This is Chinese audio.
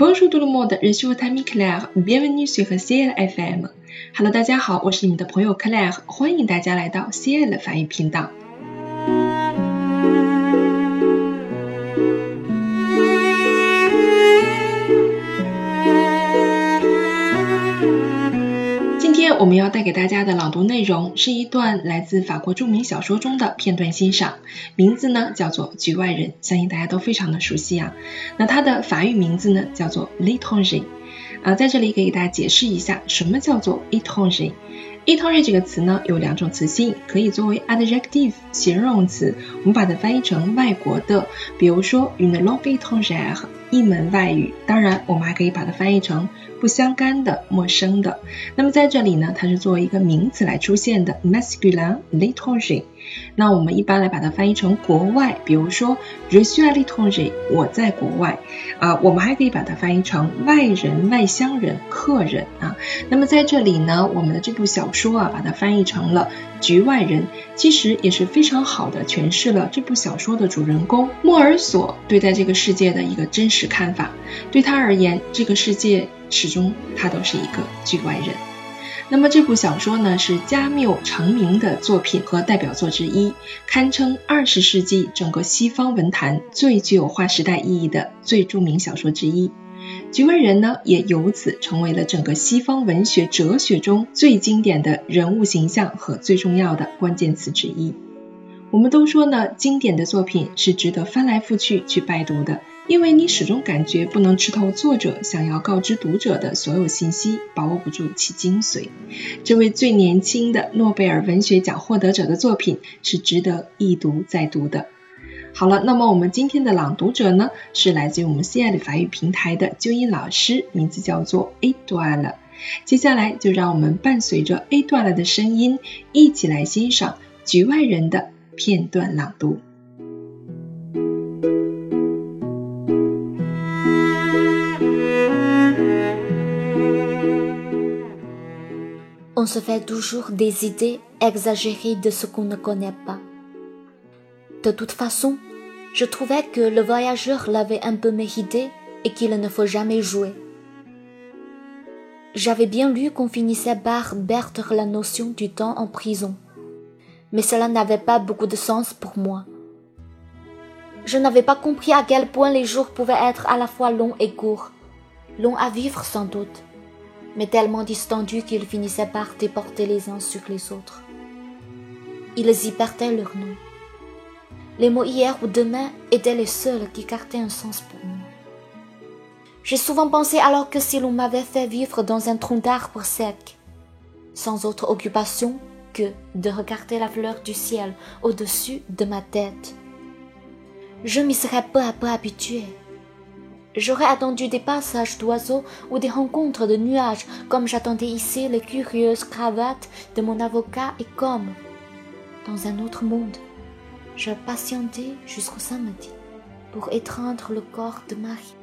Bonjour tout le monde, je suis votre ami Claire. Bienvenue sur CL FM. Hello，大家好，我是你们的朋友 Claire，欢迎大家来到 CL 法语频道。我们要带给大家的朗读内容是一段来自法国著名小说中的片段欣赏，名字呢叫做《局外人》，相信大家都非常的熟悉啊。那它的法语名字呢叫做《L'étranger》。啊，在这里可以给大家解释一下，什么叫做 étranger。étranger 这个词呢有两种词性，可以作为 adjective 形容词，我们把它翻译成外国的，比如说 une longue étrangère 一门外语。当然，我们还可以把它翻译成不相干的、陌生的。那么在这里呢，它是作为一个名词来出现的，masculin l'étranger。那我们一般来把它翻译成国外，比如说 r e s u a l i t o r i 我在国外啊。我们还可以把它翻译成外人、外乡人、客人啊。那么在这里呢，我们的这部小说啊，把它翻译成了局外人，其实也是非常好的诠释了这部小说的主人公莫尔索对待这个世界的一个真实看法。对他而言，这个世界始终他都是一个局外人。那么这部小说呢，是加缪成名的作品和代表作之一，堪称二十世纪整个西方文坛最具有划时代意义的最著名小说之一。局外人呢，也由此成为了整个西方文学哲学中最经典的人物形象和最重要的关键词之一。我们都说呢，经典的作品是值得翻来覆去去拜读的。因为你始终感觉不能吃透作者想要告知读者的所有信息，把握不住其精髓。这位最年轻的诺贝尔文学奖获得者的作品是值得一读再读的。好了，那么我们今天的朗读者呢，是来自于我们 C I 的法语平台的纠音老师，名字叫做 A 段了。接下来就让我们伴随着 A 段了的声音，一起来欣赏《局外人》的片段朗读。On se fait toujours des idées exagérées de ce qu'on ne connaît pas. De toute façon, je trouvais que le voyageur l'avait un peu mérité et qu'il ne faut jamais jouer. J'avais bien lu qu'on finissait par perdre la notion du temps en prison, mais cela n'avait pas beaucoup de sens pour moi. Je n'avais pas compris à quel point les jours pouvaient être à la fois longs et courts, longs à vivre sans doute, mais tellement distendus qu'ils finissaient par déporter les uns sur les autres. Ils y perdaient leur nom. Les mots hier ou demain étaient les seuls qui gardaient un sens pour moi. J'ai souvent pensé alors que si l'on m'avait fait vivre dans un tronc d'arbre sec, sans autre occupation que de regarder la fleur du ciel au-dessus de ma tête, je m'y serais peu à peu habitué J'aurais attendu des passages d'oiseaux ou des rencontres de nuages, comme j'attendais ici les curieuses cravates de mon avocat et comme, dans un autre monde, je patientais jusqu'au samedi pour étreindre le corps de Marie.